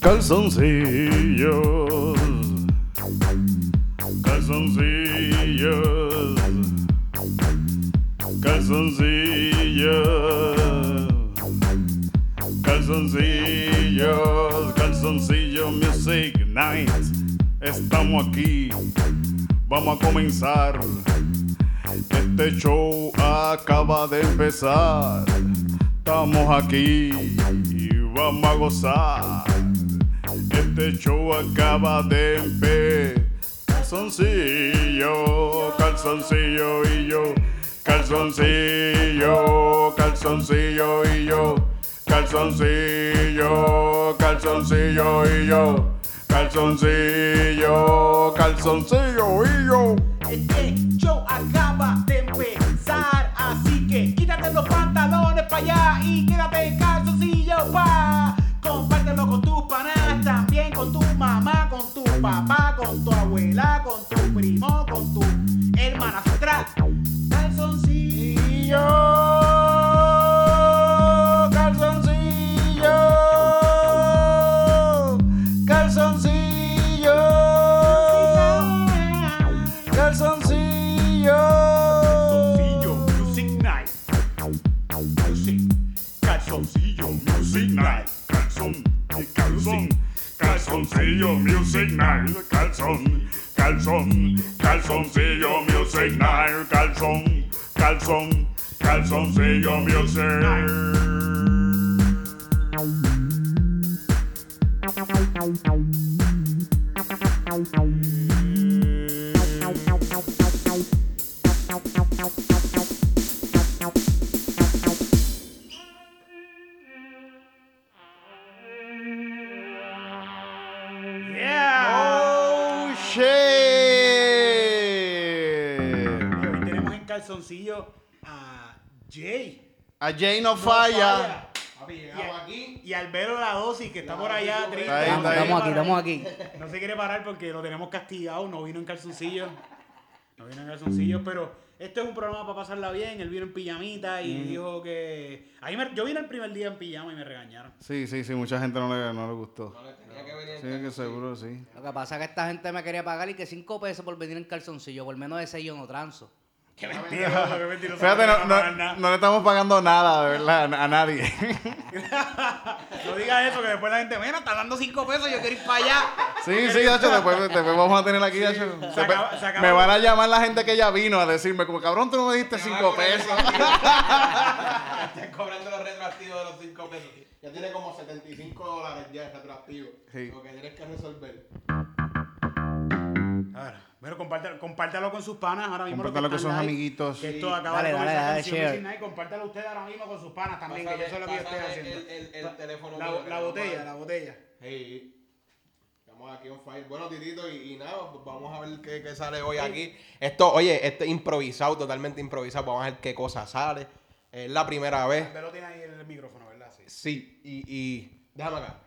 Calzoncillos. Calzoncillos. Calzoncillos. Calzoncillos. Calzoncillo Music Night. Estamos aquí. Vamos a comenzar. Este show acaba de empezar. Estamos aquí y vamos a gozar. Este show acaba de empezar. Calzoncillo, calzoncillo y yo. Calzoncillo, calzoncillo y yo. Calzoncillo, calzoncillo y yo. Calzoncillo, calzoncillo y yo. Este show acaba de empezar, así que quítate los pantalones para allá y quédate en calzoncillo pa. Compártelo con tus panas, también con tu mamá, con tu papá, con tu abuela, con tu primo, con tu. Calzoncillo, Calzoncillo, A Jay no No falla. Papi, Y, llegamos a- aquí. y Albero la dosis que está por allá triste. Está ahí, está ahí. Estamos aquí, estamos aquí. No se quiere parar porque lo tenemos castigado, no vino en calzoncillo. No vino en calzoncillo, pero este es un programa para pasarla bien. Él vino en pijamita y dijo que. A mí me- yo vine el primer día en pijama y me regañaron. Sí, sí, sí, mucha gente no le, no le gustó. No le tenía que venir en Sí, que seguro, sí. Lo que pasa es que esta gente me quería pagar y que 5 pesos por venir en calzoncillo, por menos de 6 yo no transo. Qué mentiroso, qué mentiroso. Fíjate, no, no, no, le estamos pagando nada, de verdad, a, nadie. no digas eso, que después la gente, mira, está dando 5 pesos, yo quiero ir para allá. Sí, sí, Dacho, después, después vamos a tener aquí, Dacho. se Después acaba- se acaba- me van a llamar la gente que ya vino a decirme, como cabrón, tú no me diste cinco pesos. Están cobrando los retroactivos de los 5 pesos. Ya tiene como 75 dólares ya de retroactivo. Sí. Lo que tienes que resolver. Ahora, bueno, compártelo, compártelo con sus panas ahora mismo. Compártelo con sus live, amiguitos. Que esto acaba Dale, de dale, comenzar dale, Canción. Compártelo usted ahora mismo con sus panas también, que yo sé lo que yo estoy haciendo. El, el, el teléfono. La, botella, la botella. Hey. Estamos aquí on fire. Bueno, Titito, y, y nada, pues vamos a ver qué, qué sale hoy aquí. Esto, oye, esto es improvisado, totalmente improvisado. Vamos a ver qué cosa sale. Es la primera vez. Pero tiene ahí el micrófono, ¿verdad? Sí. Sí, y, y déjame acá.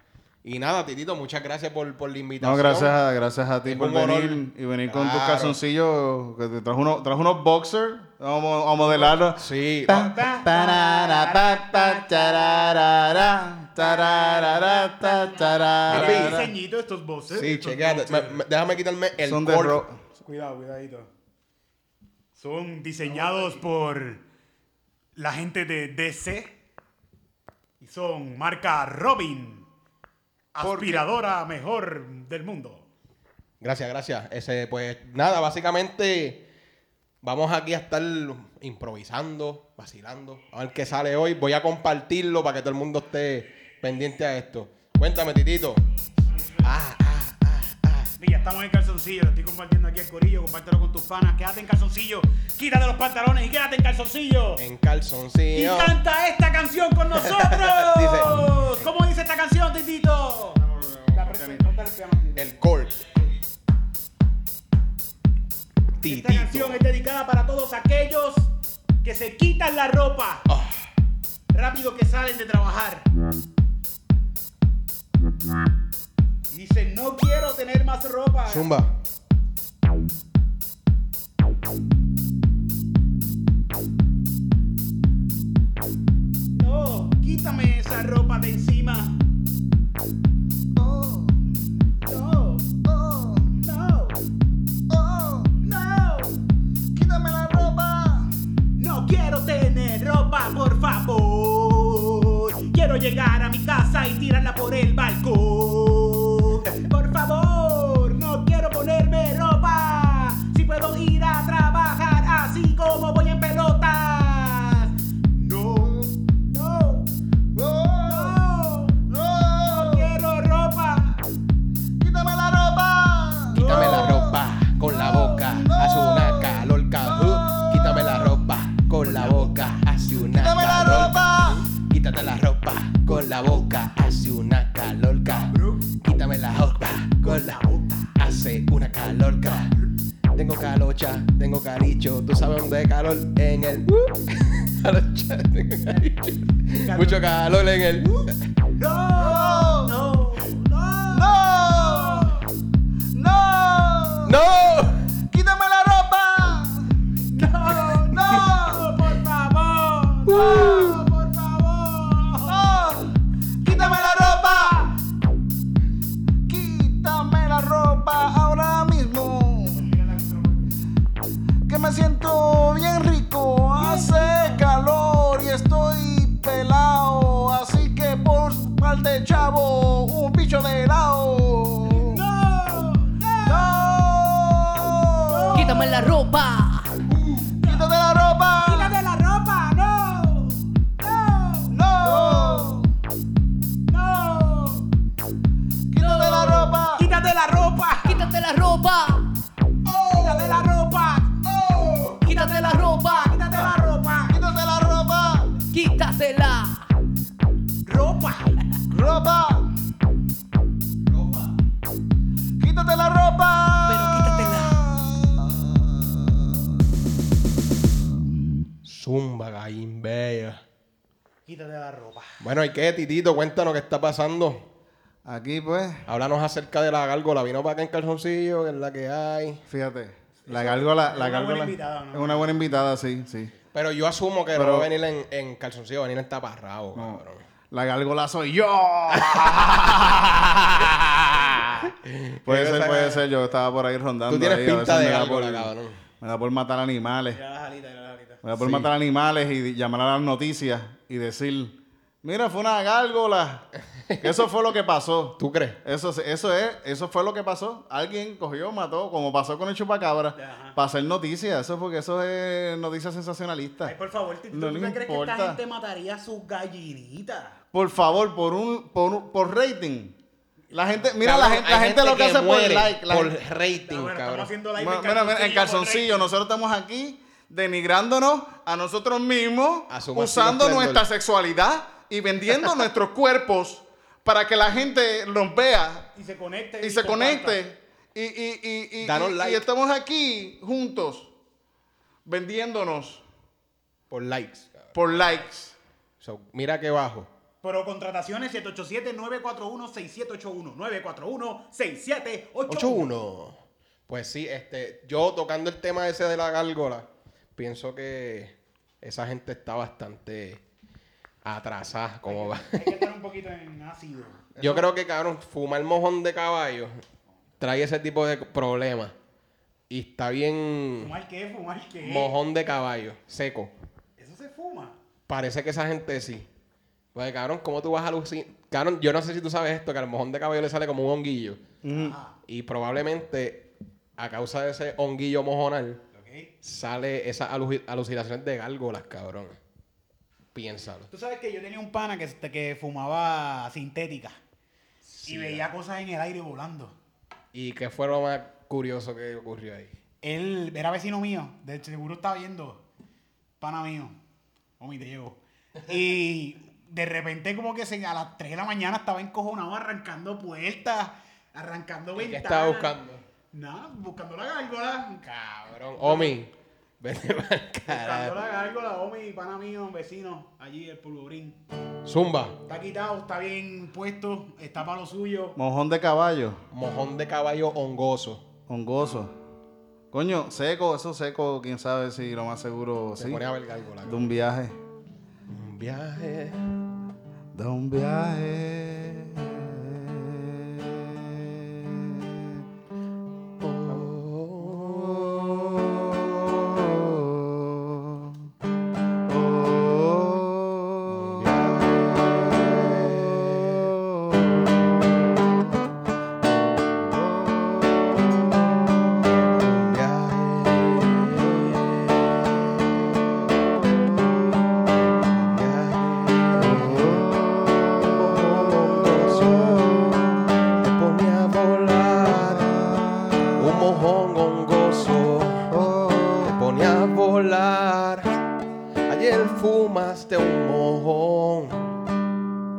Y nada, Titito, muchas gracias por, por la invitación. No, gracias a, gracias a ti Es por honor. venir y venir con tus calzoncillos. Que te trajo, unos, trajo unos boxers. Vamos a modelarlos. Sí. Diseñito estos voces. Sí, me- déjame quitarme el Son de ro- Cuidado, cuidadito. Son diseñados por la gente de DC. Y son marca Robin. Aspiradora mejor del mundo. Gracias, gracias. Ese, pues nada, básicamente vamos aquí a estar improvisando, vacilando. A ver qué sale hoy. Voy a compartirlo para que todo el mundo esté pendiente a esto. Cuéntame, Titito. Ah, Y ya estamos en calzoncillo. Lo estoy compartiendo aquí al corillo. Compártelo con tus panas. Quédate en calzoncillo. Quítate los pantalones y quédate en calzoncillo. En Y calzoncillo. canta esta canción con nosotros. Dice- ¿Cómo dice esta canción, Titito? Presión, corta el. El. Esta canción es dedicada para todos aquellos que se quitan la ropa Ah, rápido que salen de trabajar no quiero tener más ropa. Zumba. No, quítame esa ropa de encima. Oh, no, oh, no, oh, no. Quítame la ropa. No quiero tener ropa, por favor. Quiero llegar a mi casa y tirarla por el balcón. La ropa. ¡Quítate la ropa! Quítate la ropa, no, no, ¡No! no. ¡Quítate la ropa! Quítate la ropa, Quítate la ropa. Zumba, Gaín Bella. Quítate la ropa. Bueno, ¿y qué, Titito? Cuéntanos qué está pasando. Aquí pues, Háblanos acerca de la gárgola. Vino para acá en calzoncillo, que es la que hay. fíjate, la gárgola, la una buena invitada, ¿no? es una buena invitada, sí, sí. Pero yo asumo que no va a venir en, en calzoncillo, va a venir en taparrabo, No, cabrón. la gárgola soy yo. puede ser, puede ser, yo estaba por ahí rondando. Tú tienes ahí, a pinta de me da gárgola, por- cabrón. Me da por matar animales. Mira las alitas, mira las alitas. Me por Sí. matar animales y llamar a las noticias y decir, mira, fue una gárgola. Eso fue lo que pasó. ¿Tú crees? Eso, eso es, eso fue lo que pasó. Alguien cogió, mató, como pasó con el chupacabra, Ajá. para hacer noticias. Eso porque eso es noticias sensacionalistas. Ay, por favor, ¿tú, No crees que esta gente mataría a sus gallinitas? Por favor, por un, por un- por rating. La gente, mira, Cabrón, la gente, la gente lo que hace por muere like. la por gente- rating, bueno, cabrón. estamos haciendo live Mira, mira, mira, en calzoncillo, nosotros estamos aquí denigrándonos a nosotros mismos, usando esplendor. nuestra sexualidad y vendiendo nuestros cuerpos para que la gente los vea Y se conecte. y se conecte. Y, y, y, y, Danos y- like. y estamos aquí juntos vendiéndonos Por likes, cabrón. por likes. So, mira que bajo. Pero contrataciones 787-941-6781. 941-6781. 8-1. Pues sí, este, yo tocando el tema ese de la gárgola, pienso que esa gente está bastante atrasada, como va. Hay que estar un poquito en ácido. Yo creo que, cabrón, fumar mojón de caballo trae ese tipo de problemas. Y está bien ¿Fumar qué? ¿Fumar qué? mojón de caballo, seco. Eso se fuma. Parece que esa gente sí. Pues, cabrón, ¿cómo tú vas a lucir? Cabrón, yo no sé si tú sabes esto, que al mojón de caballo le sale como un honguillo. Ajá. Y probablemente, a causa de ese honguillo mojonal. Sale esas alu- alucinaciones de gárgolas, cabrón. Piénsalo. Tú sabes que yo tenía un pana que, este, que fumaba sintética. y veía cosas en el aire volando. ¿Y qué fue lo más curioso que ocurrió ahí? Él era vecino mío, de seguro estaba viendo, pana mío, homie, te llevo. Y de repente como que se, a las 3 de la mañana estaba encojonado arrancando puertas, arrancando ¿Y qué ventanas. estaba buscando? Nada, buscando la gárgola. Cabrón. Omi, vete para el Buscando la gárgola, homie, pana mío, vecino, allí el polvorín. Zumba, Está quitado, está bien puesto, está para lo suyo. Mojón de caballo, mojón de caballo hongoso. hongoso. Coño, seco, eso seco, quién sabe si lo más seguro, Se sí. pone a ver gárgola. De un viaje. Un viaje. De un viaje. Ayer fumaste un mojón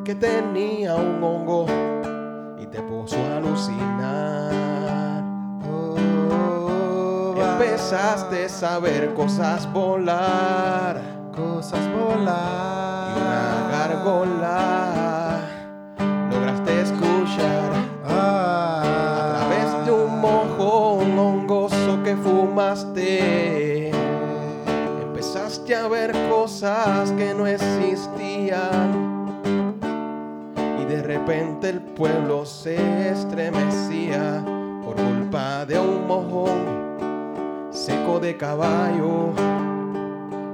que tenía un hongo y te puso a alucinar. Oh, Empezaste a saber cosas volar, cosas volar. Y una gárgola. A ver cosas que no existían. Y de repente el pueblo se estremecía por culpa de un mojón seco de caballo.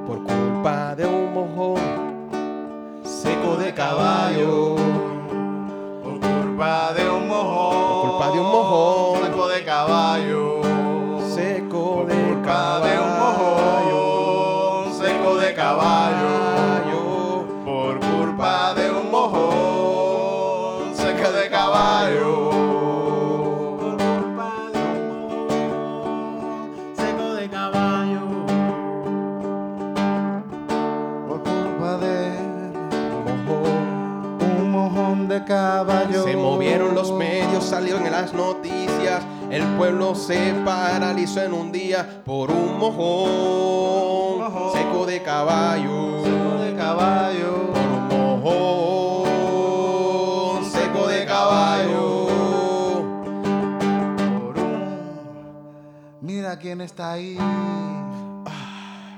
Por culpa de un mojón seco de caballo. Por culpa de un mojón. Por culpa de un mojón. Seco de caballo. De caballo. Se movieron los medios, salió en las noticias. El pueblo se paralizó en un día por un mojón Mojón. seco de caballo. Seco de caballo. Por un mojón seco de caballo. Por un- Mira quién está ahí.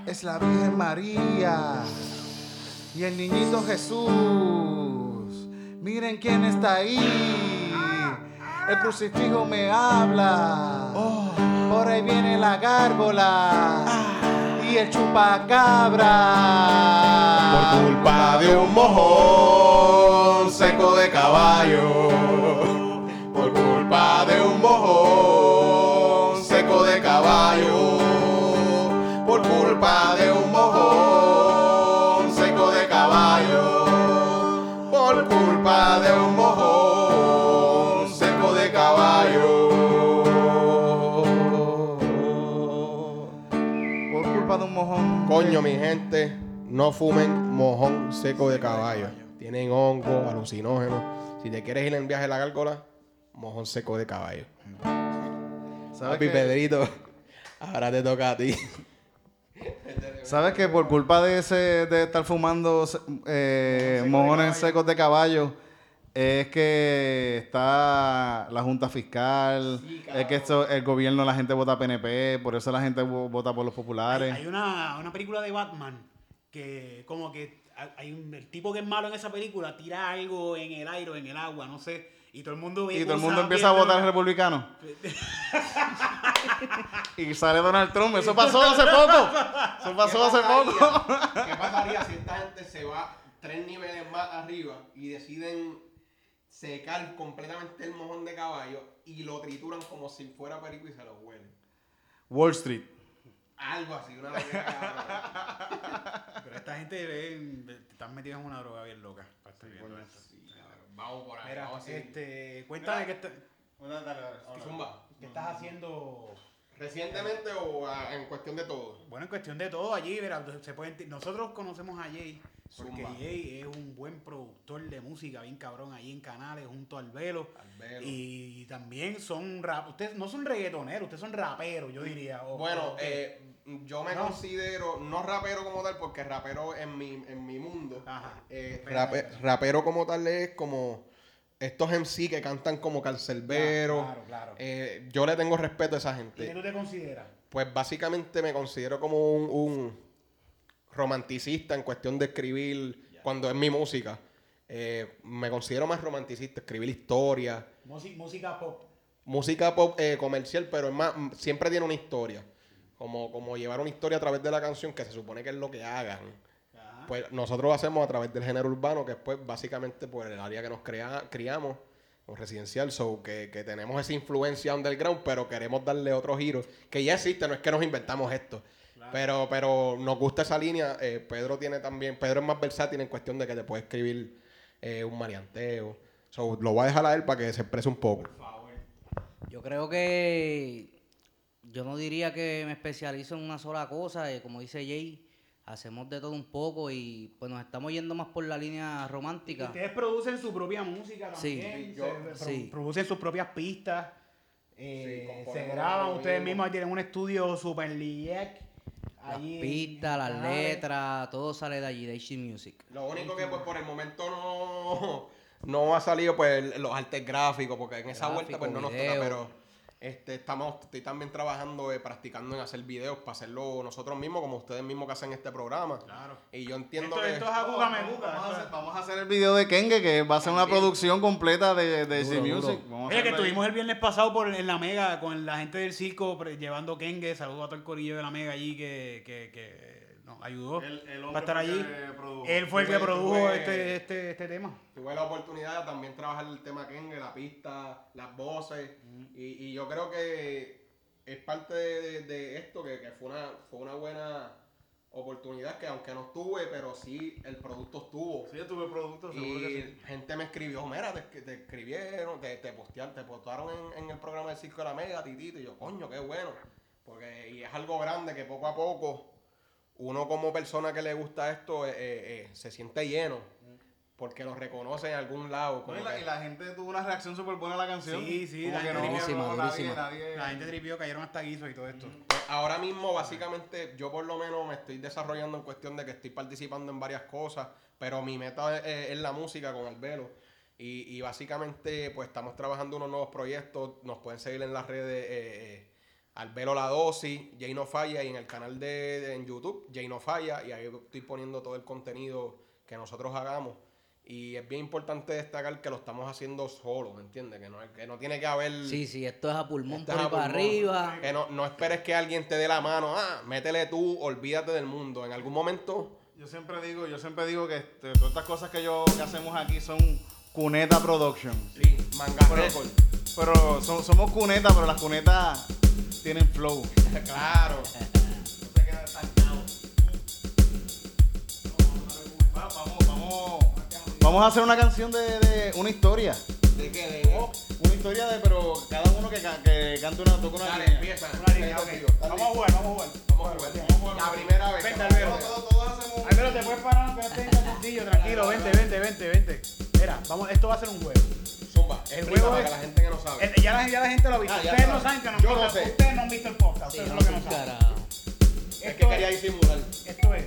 Es la Virgen María y el niñito Jesús. Miren quién está ahí. El crucifijo me habla. Por ahí viene la gárgola y el chupacabra. Por culpa de un mojón seco de caballo. Coño, mi gente, no fumen mojón seco de caballo. Tienen hongo, alucinógenos. Si te quieres ir en viaje a la gárgola, mojón seco de caballo. ¿Sabes Papi? Pedrito, ahora te toca a ti. ¿Sabes que por culpa de ese de estar fumando eh, mojones secos de caballo es que está la junta fiscal, es que esto, el gobierno la gente vota PNP, por eso la gente vo- vota por los populares. Hay una, una película de Batman que como que hay un, el tipo que es malo en esa película tira algo en el aire o en el agua, no sé, y todo el mundo Y todo el mundo empieza a votar republicano. y sale Donald Trump. Eso pasó hace poco. Eso pasó hace poco. ¿Qué pasaría si esta gente se va tres niveles más arriba y deciden secar completamente el mojón de caballo y lo trituran como si fuera perico y se lo huelen? Wall Street. Algo así, una loquera cabrón. Pero esta gente ve, están metidos en una droga bien loca. para estar viendo esto. Vamos por ahí, Mira, vamos este, cuéntame qué, está- Zumba. qué estás haciendo. ¿Recientemente o ah, en cuestión de todo? Bueno, en cuestión de todo allí, verá, se pueden nosotros conocemos a Jay porque Zumba. Jay es un buen productor de música, bien cabrón, allí en canales junto al Velo. Al Velo. Y también son rap, ustedes no son reggaetoneros, ustedes son raperos, yo diría. o- Bueno, eh, yo me No. considero, no rapero como tal, porque rapero en mi, en mi mundo, Ajá. eh, rape- rapero como tal es como estos MC que cantan como Calcerbero. Claro, claro. Eh, yo le tengo respeto a esa ¿Y qué gente. tú te consideras? Pues básicamente me considero como un, un romanticista en cuestión de escribir cuando es mi música. Eh, me considero más romanticista, escribir historias. Música, pop. música pop eh, comercial, pero es más, siempre tiene una historia. Como, como llevar una historia a través de la canción, que se supone que es lo que hagan. Ajá. Pues nosotros lo hacemos a través del género urbano, que es pues básicamente por el área que nos crea, criamos, o residencial, so que, que tenemos esa influencia underground, pero queremos darle otro giro, que ya existe, no es que nos inventamos esto. Pero, pero nos gusta esa línea. eh, Pedro tiene también, Pedro es más versátil en cuestión de que te puede escribir eh, un marianteo. So, lo voy a dejar a él para que se exprese un poco. Yo creo que yo no diría que me especializo en una sola cosa, eh, como dice Jay, hacemos de todo un poco y pues nos estamos yendo más por la línea romántica. Ustedes producen su propia música también. Sí, yo- se- sí. Producen sus propias pistas. eh, Sí, se graban ustedes mismos. Tienen un estudio super liac. Las allí pistas, las letras, todo sale de allí, de HC Music. Lo único que pues por el momento no, no ha salido pues los artes gráficos, porque en esa vuelta pues no nos toca, pero este, estamos, estoy también trabajando, eh, practicando en hacer videos para hacerlo nosotros mismos, como ustedes mismos que hacen este programa. Claro. Y yo entiendo Esto, que... esto es Acuga me Vamos, gusta. vamos a hacer, es- vamos a hacer el video de Kenge, que va a ser una También. producción completa de, de Duro. Music. Vamos a Oye, que estuvimos el viernes pasado por, en la Mega con la gente del circo pre- llevando Kenge. Saludos a todo el corillo de la Mega allí que, que, que nos ayudó El- el para estar fue el allí. que produjo. Él fue el que produjo tuve- este, este, este tema. Tuve la oportunidad de también trabajar el tema Kenge, la pista, las voces. y, y yo creo que es parte de, de- de esto que, que fue, una, fue una buena oportunidad que aunque no estuve, pero sí el producto estuvo. Sí, yo tuve productos, seguro que Y sí. gente me escribió, mira, te, te escribieron, te, te postearon, te postaron en, en el programa del Circo de la Mega, titito, y yo, coño, qué bueno. Porque, y es algo grande que poco a poco, uno como persona que le gusta esto, eh, eh, eh, se siente lleno. Porque lo reconoce en algún lado. Como y, la, que- y la gente tuvo una reacción súper buena a la canción. Sí, sí, la que gente no, durísima, no, nadie, durísima. nadie- La gente tripió, cayeron hasta guisos y todo esto. Pues ahora mismo, básicamente, yo por lo menos me estoy desarrollando en cuestión de que estoy participando en varias cosas, pero mi meta es, es la música con Albelo. Y, y básicamente, pues estamos trabajando unos nuevos proyectos. Nos pueden seguir en las redes eh, eh, Albelo La Dosis, Jay No Falla, y en el canal de, de- en YouTube, Jay No Falla, y ahí estoy poniendo todo el contenido que nosotros hagamos. Y es bien importante destacar que lo estamos haciendo solo, ¿me entiendes? Que no, que no tiene que haber... Sí, sí, esto es a pulmón Esto por es ahí a para pulmón. arriba. Que no, no esperes que alguien te dé la mano. Ah, métele tú, olvídate del mundo. En algún momento. Yo siempre digo, yo siempre digo que este, todas estas cosas que yo que hacemos aquí son Cuneta Production. Sí, manga Pero, pero so- somos cunetas, pero las cunetas tienen flow. claro. Va- Vamos, vamos, vamos a hacer una canción de, de una historia. ¿De qué? De... Una historia de, pero cada uno que, que cante una, toque una Dale, línea. empieza. Una línea, Ven ok. contigo, dale. Vamos a jugar, vamos a jugar. Vamos a jugar. La primera vez. Vente, que Albero. vamos a Todos, todos hacemos. Albero, te puedes parar aunque no estés tranquilo, vente, vente, vente, vente. Mira, vamos, esto va a ser un juego. El juego para es- que la gente que no sabe. El- ya, la, ya la gente lo ha visto. Ah, ustedes no saben que no, Yo han no sé. ustedes no han visto el podcast, Sí, ustedes no lo que no saben. es que quería disimular. esto es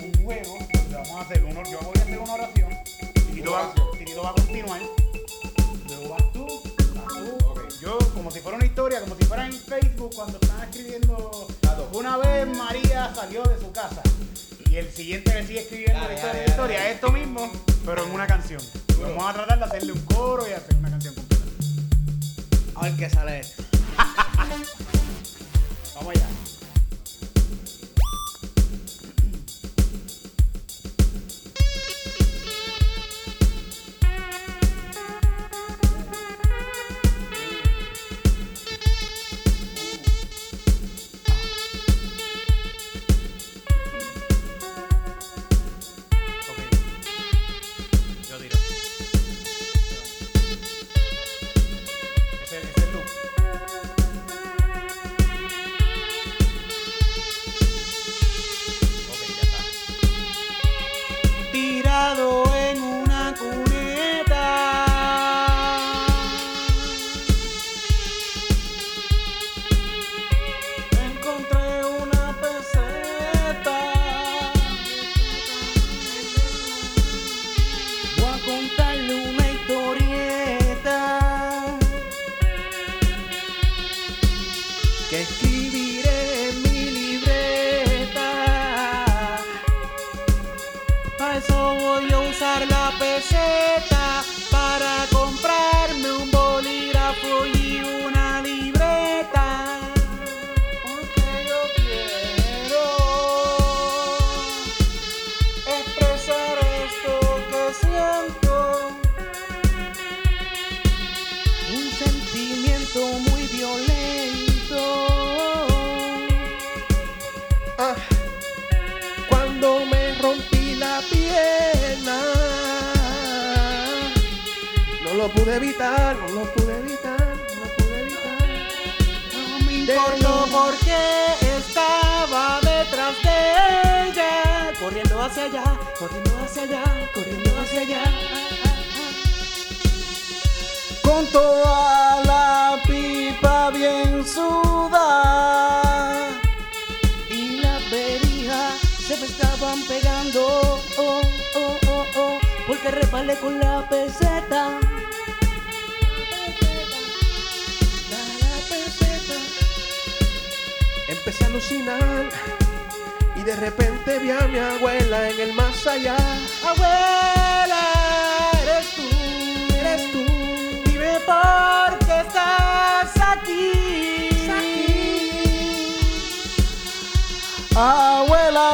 un juego donde vamos a hacer uno, yo voy a hacer una oración, Titito Una va, va a continuar, luego vas tú, vas tú, Ok. yo como si fuera una historia, como si fuera en Facebook cuando están escribiendo una vez María salió de su casa y el siguiente le sigue escribiendo la historia, la historia, dale. esto mismo, pero en una canción. Vamos a tratar de hacerle un coro y hacer una canción completa. A ver qué sale esto. Vamos allá.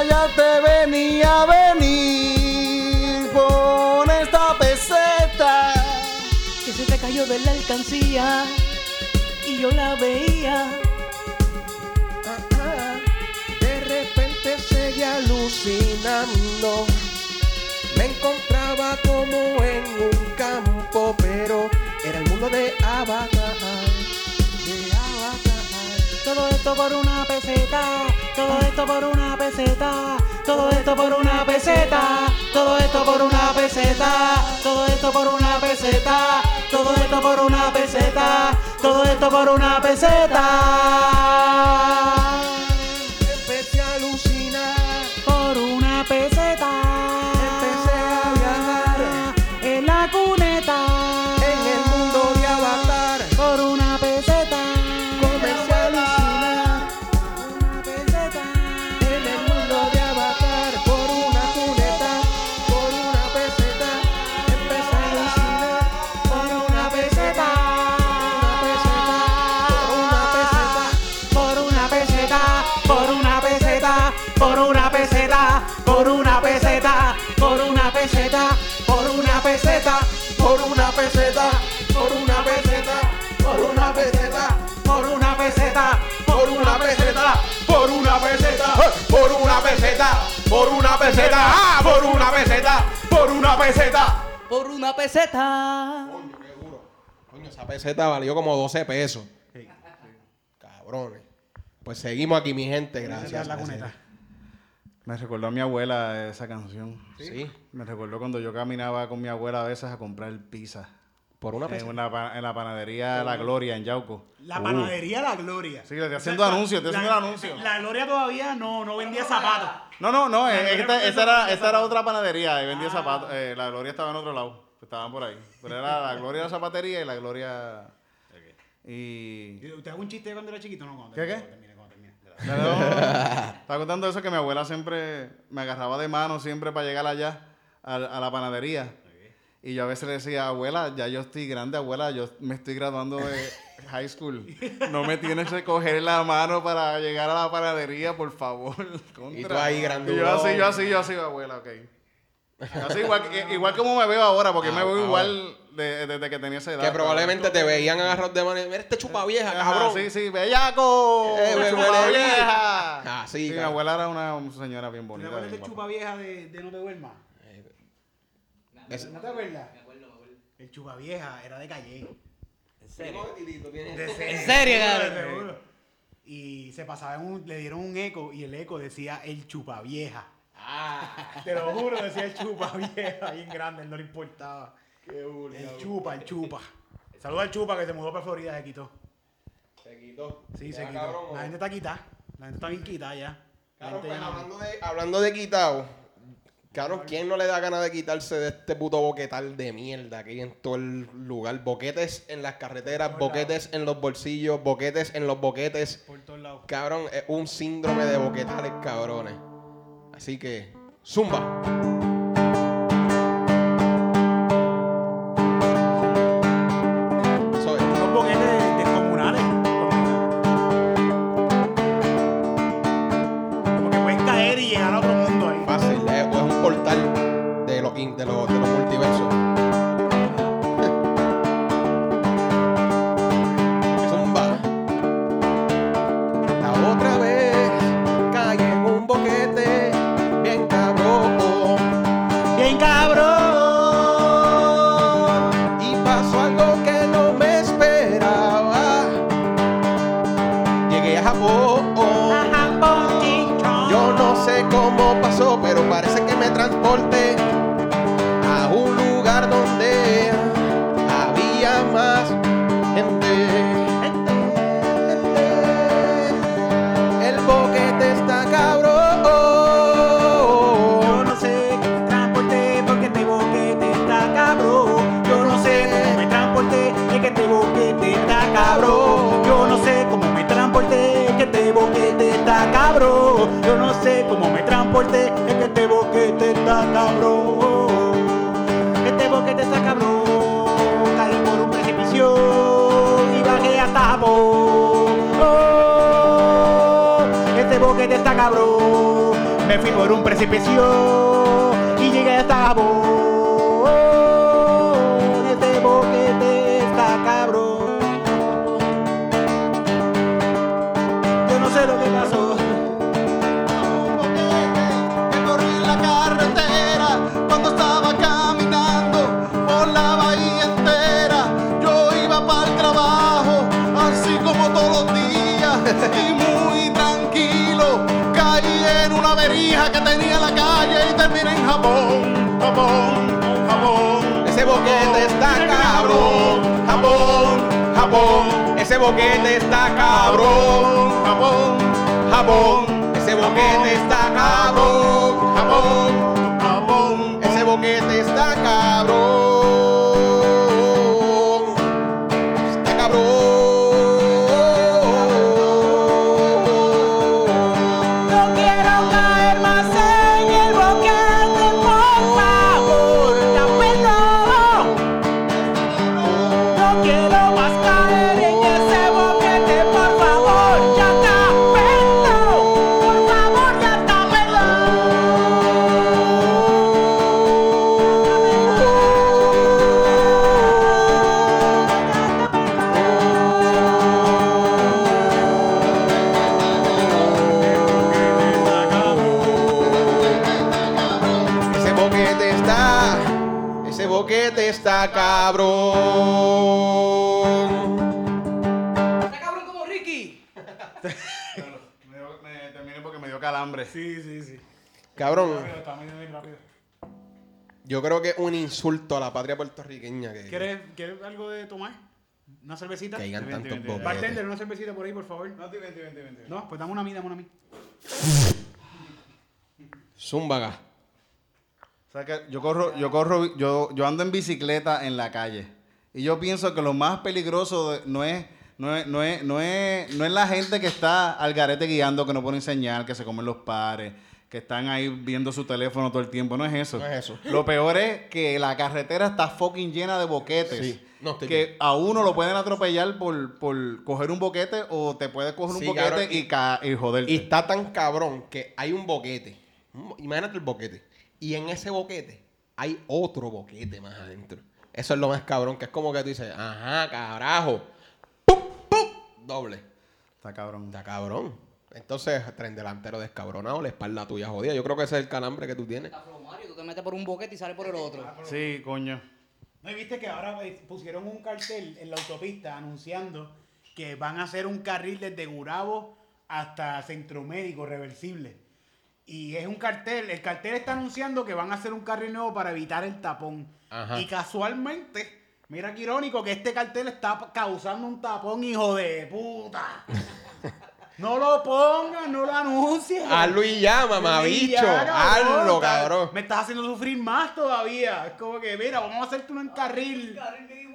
Ya te venía a venir con esta peseta. que se te cayó de la alcancía y yo la veía. Ah, ah. De repente seguía alucinando. Me encontraba como en un campo, pero era el mundo de Avatar. Todo esto por una peseta, todo esto por una peseta, todo esto por una peseta, todo esto por una peseta, todo esto por una peseta, todo esto por una peseta, todo esto por una peseta. Por una peseta. Por una peseta. Por una peseta. Por una peseta. Por una peseta. Por una peseta. Por una peseta. Por una peseta. Por una peseta, por una peseta, por una peseta, ah, por una peseta, por una peseta. Por una peseta. Coño, qué duro. Coño, esa peseta valió como 12 pesos. Cabrones. Pues seguimos aquí, mi gente. Gracias. La. Me recordó a mi abuela esa canción. Sí. Me recordó cuando yo caminaba con mi abuela a veces a comprar pizza. Por una En, peseta. una pa- en la panadería La Gloria en Yauco. La panadería La Gloria. Sí, le estoy haciendo anuncios, estoy haciendo anuncio. La Gloria todavía no, no vendía zapatos. No, no, no, eh, esta, eso era, esta era otra panadería y vendía zapatos. Eh, la Gloria estaba en otro lado, estaban por ahí. Pero era la Gloria de la zapatería y la Gloria... Y... ¿Usted hago un chiste cuando era chiquito? No, cuando ¿Qué, termine, qué? cuando termine, cuando termine. No. Estaba contando eso que mi abuela siempre me agarraba de mano siempre para llegar allá a, a la panadería. Y yo a veces le decía, abuela, ya yo estoy grande, abuela, yo me estoy graduando de high school. No me tienes que coger la mano para llegar a la panadería, por favor. Y tú ahí, Y grandulón. yo así, yo así, yo así, abuela, ok. Así igual, igual como me veo ahora, porque Ah, me veo ahora. igual de- desde que tenía esa edad. Que probablemente te veían agarrados de mano mira este chupa vieja, Ajá, cabrón. Sí, sí, bellaco. Eh, chupa vieja. Ah, sí, mi cabrón. abuela era una señora bien ¿Te bonita. acuerdas bien del guapa. chupa vieja de, de No te duermas? Es- ¿No te acuerdas? El chupa vieja era de calle. ¿En serio? De ¿En serio, cabrón? Y se pasaba en un, le dieron un eco y el eco decía el chupa vieja. Ah, Te lo juro, decía el chupa vieja, bien grande, él no le importaba. El chupa, el chupa. Saluda al chupa que se mudó para Florida, se quitó. se quitó. Sí, se quitó. cabrón, La gente está quitada. La gente está bien quitada ya. Gente pues, hablando, de, hablando de quitado, cabrón, ¿quién no le da ganas de quitarse de este puto boquetal de mierda que hay en todo el lugar? Boquetes en las carreteras, boquetes en los bolsillos, boquetes en los boquetes. Por todos lados. Cabrón, es un síndrome de boquetales, cabrones. Así que, zumba. Transporté, es que este boquete está cabrón. Este boquete está cabrón. Caí por un precipicio y bajé hasta Japón. Oh, este boquete está cabrón. Me fui por un precipicio y llegué hasta Japón. Boquete está cabrón. Japón, Japón. Ese boquete está cabrón. Sí, sí, sí. Cabrón, Está muy bien rápido. yo creo que es un insulto a la patria puertorriqueña que, ¿Quieres, ¿Quieres algo de tomar? ¿Una cervecita? que digan tantos boquetes. Bartender, una cervecita por ahí, por favor. No, vente, vente, vente. No, pues dame una a mí, dame una a mí. Zúmbaga. O sea que yo corro, yo corro, yo, yo ando en bicicleta en la calle. Y yo pienso que lo más peligroso de- no es, no es, no es, no es, no es la gente que está al garete guiando, que no ponen señal, que se comen los pares, que están ahí viendo su teléfono todo el tiempo. No es eso. No es eso. Lo peor es que la carretera está fucking llena de boquetes. Sí. No, estoy que bien. a uno lo pueden atropellar por, por coger un boquete o te puedes coger un boquete cabrón, y, ca- y joderte. Y está tan cabrón que hay un boquete. Imagínate el boquete. Y en ese boquete hay otro boquete más adentro. Eso es lo más cabrón, que es como que tú dices, ajá, carajo. Doble. Está cabrón. Está cabrón. Entonces, tren delantero descabronado, la espalda tuya jodida. Yo creo que ese es el calambre que tú tienes. Mario, tú te metes por un boquete y sales por el otro. Sí, coño. ¿No y viste que ahora eh, pusieron un cartel en la autopista anunciando que van a hacer un carril desde Gurabo hasta Centro Médico reversible? Y es un cartel, el cartel está anunciando que van a hacer un carril nuevo para evitar el tapón. Ajá. Y casualmente, mira qué irónico que este cartel está causando un tapón, hijo de puta. No lo pongas, no lo anuncies. Hazlo y ya, mamabicho. Hazlo, cabrón. Me estás haciendo sufrir más todavía. Es como que, mira, vamos a hacerte un carril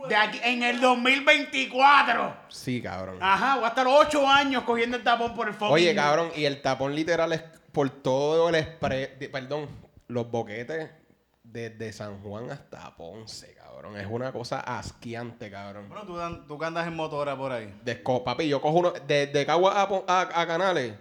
de aquí en el 2024. Sí, cabrón. Ajá, voy a estar ocho años cogiendo el tapón por el fucking... Oye, cabrón, y el tapón literal es por todo el de- perdón, los boquetes desde San Juan hasta Ponce, cabrón. Es una cosa asqueante, cabrón. Bueno, tú, dan- tú que andas en motora por ahí. Desco- papi, yo cojo uno, desde Cagua a, a- a Canales,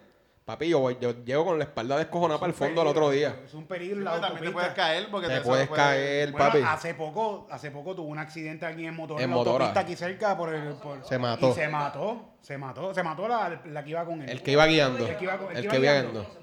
papi, yo, voy- yo llego con la espalda descojonada para el fondo al otro día. Es un peligro la también te puedes caer porque Te te puedes puede- caer, Bueno, papi. hace poco, hace poco tuvo un accidente aquí en Motora, En en la Motora. autopista aquí cerca por el... por- Se mató. Y se mató, se mató, se mató la, la que iba con él. El que iba guiando. El que iba, con- El que iba guiando.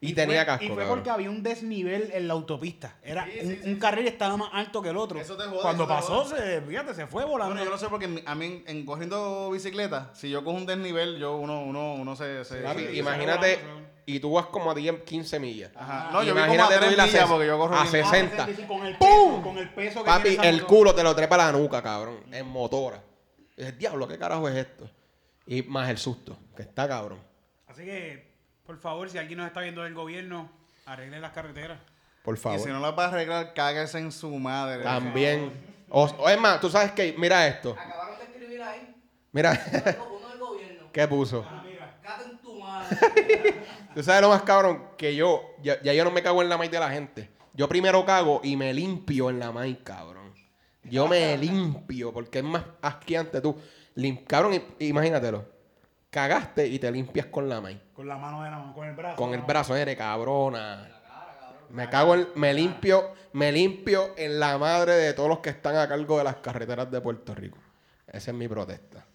Y tenía fue, casco, Y fue cabrón. porque había un desnivel en la autopista. Era Sí, un, sí, sí, un carril estaba más alto que el otro. Eso te jode, Cuando eso te pasó, jode. se, fíjate, se fue volando. Bueno, yo no sé porque a mí en, en corriendo bicicleta, si yo cojo un desnivel, yo uno, uno, uno se... se- se- imagínate, y tú vas como a 10, 15 millas. Ajá. No, yo vi como a Imagínate tú 3 ir a millas porque yo corro a bien. 60. Con el ¡Pum! peso, con el peso que Papi, el culo te lo trepa la nuca, cabrón. En motora. Y dices, diablo, ¿qué carajo es esto? Y más el susto, que está cabrón. Así que, por favor, si alguien nos está viendo del gobierno, arreglen las carreteras. Por Y favor. si no la vas a arreglar, cáguese en su madre. También. O, o es más, tú sabes que, mira esto. Acabaron de escribir ahí. Mira, Uno del gobierno. ¿qué puso? Caga en tu madre. Tú sabes lo más cabrón, que yo, ya, ya yo no me cago en la maíz de la gente. Yo primero cago y me limpio en la maíz, cabrón. Yo me limpio, porque es más asqueante tú. Lim- cabrón, imagínatelo. Cagaste y te limpias con la maíz. Con la mano de la mano, con el brazo. Con el brazo, eres cabrona. Me cago en, me limpio, me limpio en la madre de todos los que están a cargo de las carreteras de Puerto Rico. Esa es mi protesta.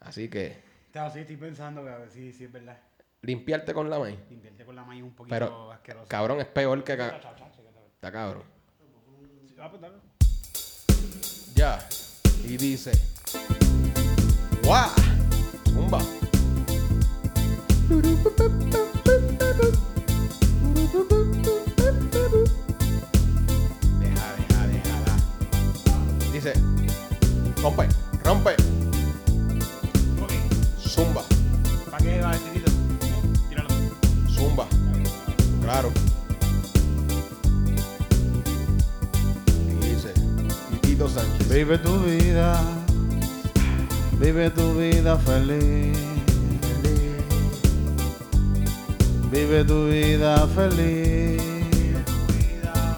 Así que, Claro, sí, estoy pensando que a ver, sí, sí, es verdad. limpiarte con la maíz. Limpiarte con la maíz un poquito Pero, asqueroso. cabrón, es peor que... ca- Está cabrón. Pues. Ya. Y dice. ¡Guau! Zumba. Deja, deja, déjala. Dice. Rompe, rompe. Ok, Zumba, ¿para qué va el tirito? Tíralo. zumba. Claro. Y dice. Titito Sánchez. Vive tu vida. Vive tu vida feliz. Vive tu vida feliz.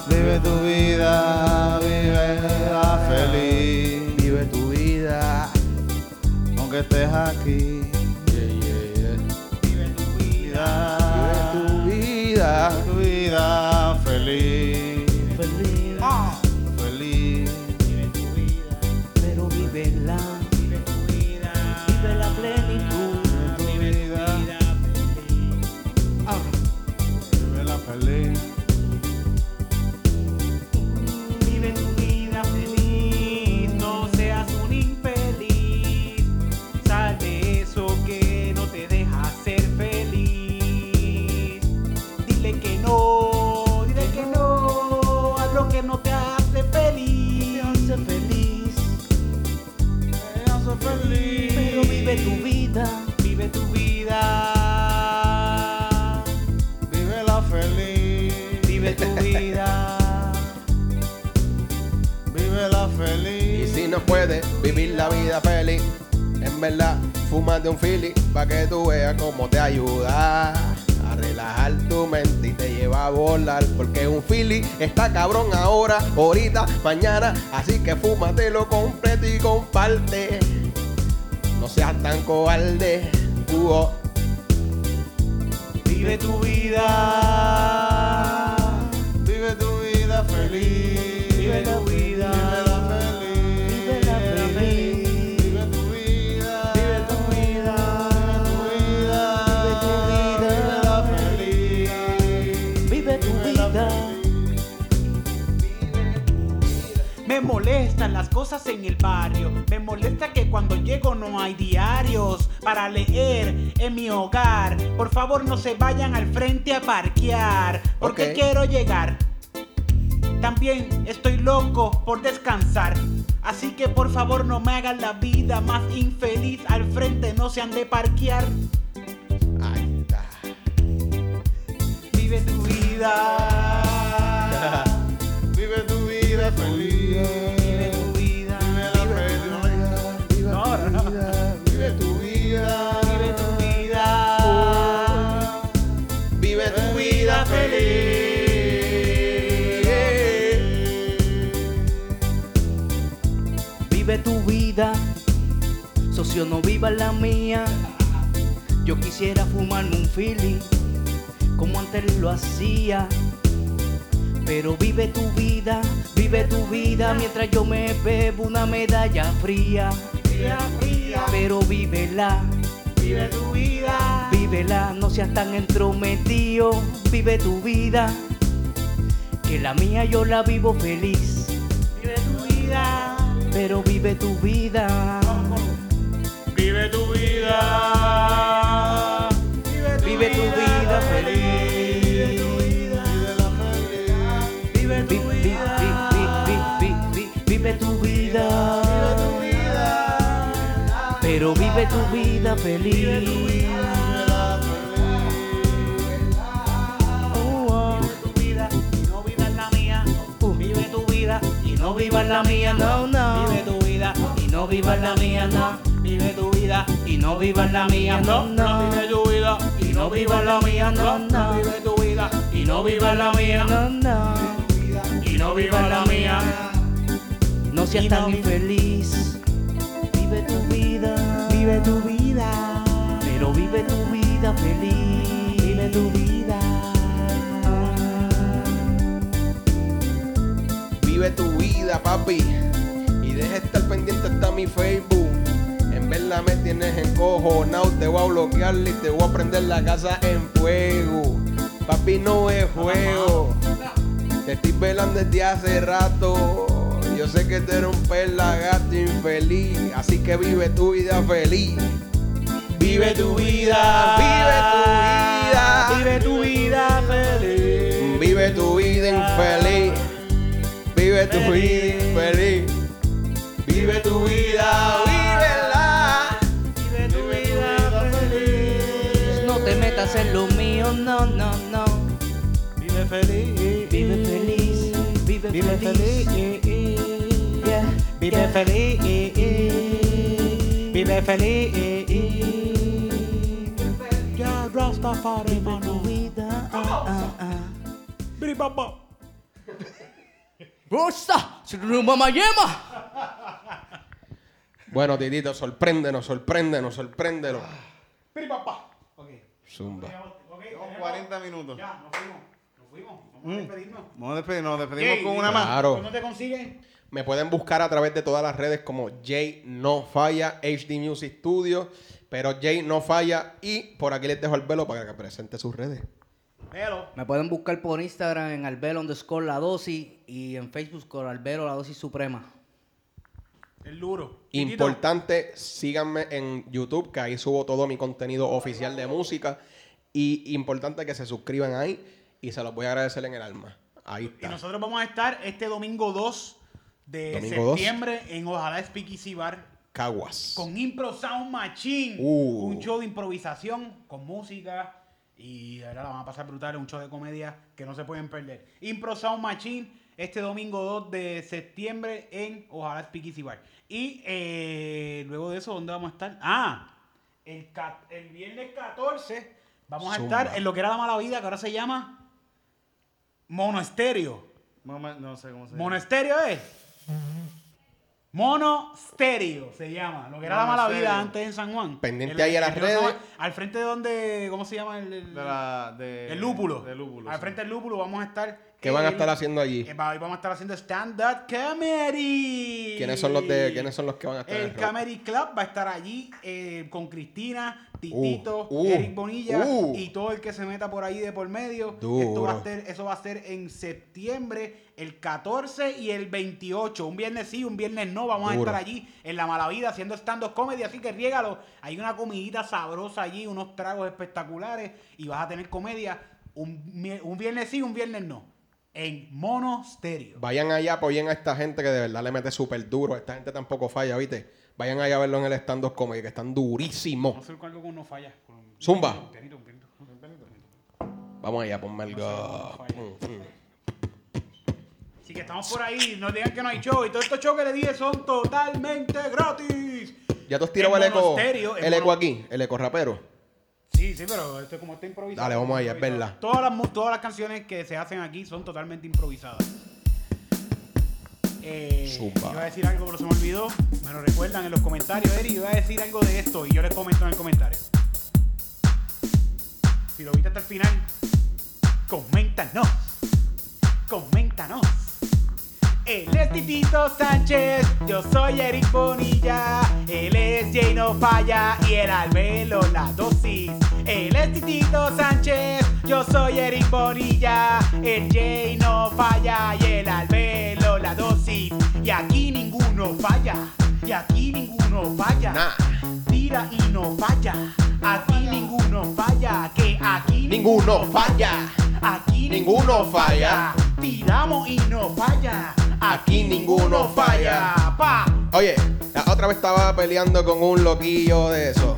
Vive tu vida, vive feliz. Vive tu vida. Aunque estés aquí. Vive tu vida. Vida, tu vida. tu vida vivir la vida feliz, en verdad, fúmate un fili para que tú veas cómo te ayuda a relajar tu mente y te lleva a volar. Porque un fili está cabrón ahora, ahorita, mañana. Así que fúmatelo completo y comparte. No seas tan cobarde. Uh, oh. Vive tu vida. Cosas en el barrio. Me molesta que cuando llego no hay diarios para leer en mi hogar. Por favor, no se vayan al frente a parquear. Porque quiero llegar. También estoy loco por descansar. Así que por favor no me hagan la vida más infeliz. Al frente no se han de parquear. Ahí está. Vive tu. Vida. Vive tu vida feliz. Socio no viva la mía. Yo quisiera fumarme un fili, como antes lo hacía. Pero vive tu vida, vive tu vida, mientras yo me bebo una medalla fría. Vida fría. Pero vívela, Vive tu vida. vívela, no seas tan entrometido. Vive tu vida, que la mía yo la vivo feliz. Vive tu vida. Pero vive tu vida. Vive tu vida. Vive tu vida. vida feliz. Vive tu vida. Vive tu vida. Pero vive tu vida feliz. Oh, oh. tu vida y no vivas la mía. Vive tu vida y no vivas la mía. No, no. Vive tu vida y no vivas la mía. No. Vive tu vida y no vivas la mía. No, no. Vive tu vida y no vivas la mía. No, no. Vive tu vida y no vivas la mía. No, no. Y no vivas la mía. No seas tan infeliz. Vive tu vida. Vive tu vida. Pero vive tu vida feliz. Vive tu vida. Vive tu vida, papi. Y deja de estar pendiente hasta mi Facebook. En verdad me tienes encojonado. Te voy a bloquear y te voy a prender la casa en fuego. Papi, no es juego. Te estoy velando desde hace rato. Yo sé que tú eres un pelagato infeliz. Así que vive tu vida feliz. Vive tu vida, vive tu vida. Vive tu vida feliz. Vive tu vida infeliz. Vive tu vida infeliz. Vive, Vive feliz. feliz. Yeah, Vive yeah. feliz. Vive feliz. Ya Rastafari, mano. vida. Ah, ah, ah. Biribamba. ¡Bosta! ¡Rumba yema! Bueno, Titito, sorpréndenos, sorpréndenos, sorpréndenos. Biribamba. Ok. Zumba. Ok, Llevamos 40 minutos. Ya, nos fuimos. Fuimos. Vamos a despedirnos. Vamos a despedir- nos despedimos Jay, con una más. Claro. ¿Cómo te consiguen? Me pueden buscar a través de todas las redes como Jay No Falla, HD Music Studio. Pero Jay No Falla. Y por aquí les dejo al velo para que presente sus redes. Pero. Me pueden buscar por Instagram en Albero underscore la dosis y en Facebook con Albero la dosis suprema. El duro. Importante, síganme en YouTube, que ahí subo todo mi contenido oficial de música. Y importante que se suscriban ahí y se los voy a agradecer en el alma. Ahí Y está. nosotros vamos a estar este domingo 2 de Domingo 2. septiembre en Ojalá Speakeasy Bar Caguas. con Impro Sound Machine. Uh. Un show de improvisación con música. Y de verdad la van a pasar brutal. Un show de comedia que no se pueden perder. Impro Sound Machine este domingo 2 de septiembre en Ojalá Speakeasy Bar. Y eh, luego de eso, ¿dónde vamos a estar? Ah, el, viernes 14 vamos a Zumba. estar en lo que era la mala vida, que ahora se llama Mono Estéreo. Mamá, No sé cómo se llama. Monasterio es. Mono Stereo se llama. Lo que era la mala Monasterio. vida antes en San Juan. Pendiente El- ahí a las el redes. Al frente de donde. ¿Cómo se llama? El, el- De la, de, el lúpulo. De lúpulo. Al sí. frente del lúpulo vamos a estar. ¿Qué van a en- estar haciendo allí? eh, va- Vamos a estar haciendo stand-up comedy. ¿Quiénes son los de quiénes son los que van a estar? El? Comedy Club va a estar allí eh, con Cristina, Titito, Uh, uh, Eric Bonilla uh. y todo el que se meta por ahí de por medio. Esto va a ser, eso va a ser en septiembre, el 14 y el 28. Un viernes sí, un viernes no. Vamos a estar allí en La Malavida haciendo stand-up comedy. Así que riégalo. Hay una comidita sabrosa allí, unos tragos espectaculares y vas a tener comedia un viernes sí, un viernes no. En Mono Stereo. Vayan allá, apoyen a esta gente que de verdad le mete súper duro. Esta gente tampoco falla, ¿viste? Vayan allá a verlo en el stand-up comedy, que están durísimos. Vamos a hacer algo con no falla. Con- Zumba. Un pianito, un pianito, un pianito. Vamos allá, ponme el No sé, go. no Así que estamos por ahí, no digan que no hay show. Y todos estos shows que les dije son totalmente gratis. Ya tú has tirado el eco. El eco aquí, el eco rapero. Sí, sí, pero esto es como está improvisado. Dale, vamos allá, es verdad. Todas las, todas las canciones que se hacen aquí son totalmente improvisadas. Eh, Zumba. iba a decir algo, pero se me olvidó. Me lo recuerdan en los comentarios, Eri. Iba a decir algo de esto y yo les comento en el comentario. Si lo viste hasta el final, coméntanos. Coméntanos. Él es Titito Sánchez, yo soy Eric Bonilla. Él es Jay No Falla y el Albelo la dosis. Él es Titito Sánchez, yo soy Eric Bonilla. El Jay No Falla y el Albelo la dosis. Y aquí ninguno falla, y aquí ninguno falla. Nah. Tira y no falla, aquí ninguno falla, que aquí ninguno ninguno falla. Aquí Ninguno falla. Tiramos y no falla. Aquí ninguno falla. Pa. Oye, la otra vez estaba peleando con un loquillo de eso.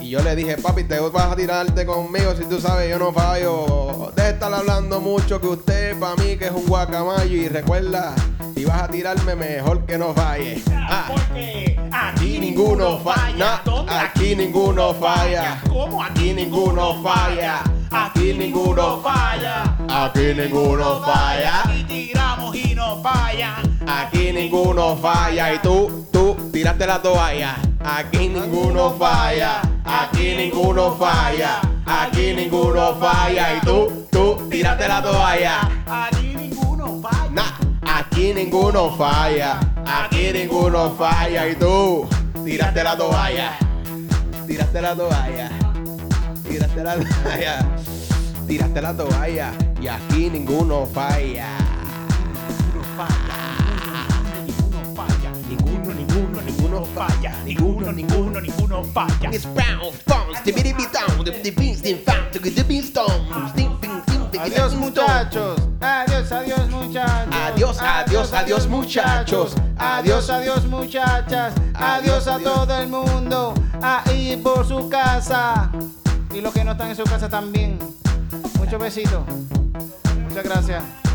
Y yo le dije, papi, te vas a tirarte conmigo si tú sabes, yo no fallo. De estar hablando mucho que usted para mí que es un guacamayo. Y recuerda, si vas a tirarme, mejor que no falle. Ah, Porque Aquí ninguno falla. Aquí ninguno falla. ¿Cómo? Aquí ninguno falla. Aquí ninguno falla. Aquí ninguno falla. Aquí tiramos y no falla. Aquí ninguno falla y tú, tú, tiraste la toalla. Aquí ninguno falla. Aquí ninguno falla. Aquí ninguno falla y tú, tú, tiraste la toalla. Ninguno falla. Aquí ninguno falla y tú, tiraste la toalla. Tiraste la toalla. Tiraste la toalla. Tiraste la toalla y aquí ninguno falla. Ninguno. Ninguno, ninguno, falla. Ninguno, ninguno, ninguno falla. It's brown, bounce, the down, the the the beans Adiós muchachos. Adiós, adiós muchachos. Adiós, adiós, adiós, muchachos. Adiós, adiós muchachas. Adiós a todo el mundo. Ahí por su casa. Y los que no están en su casa también. Muchos besitos. Muchas gracias.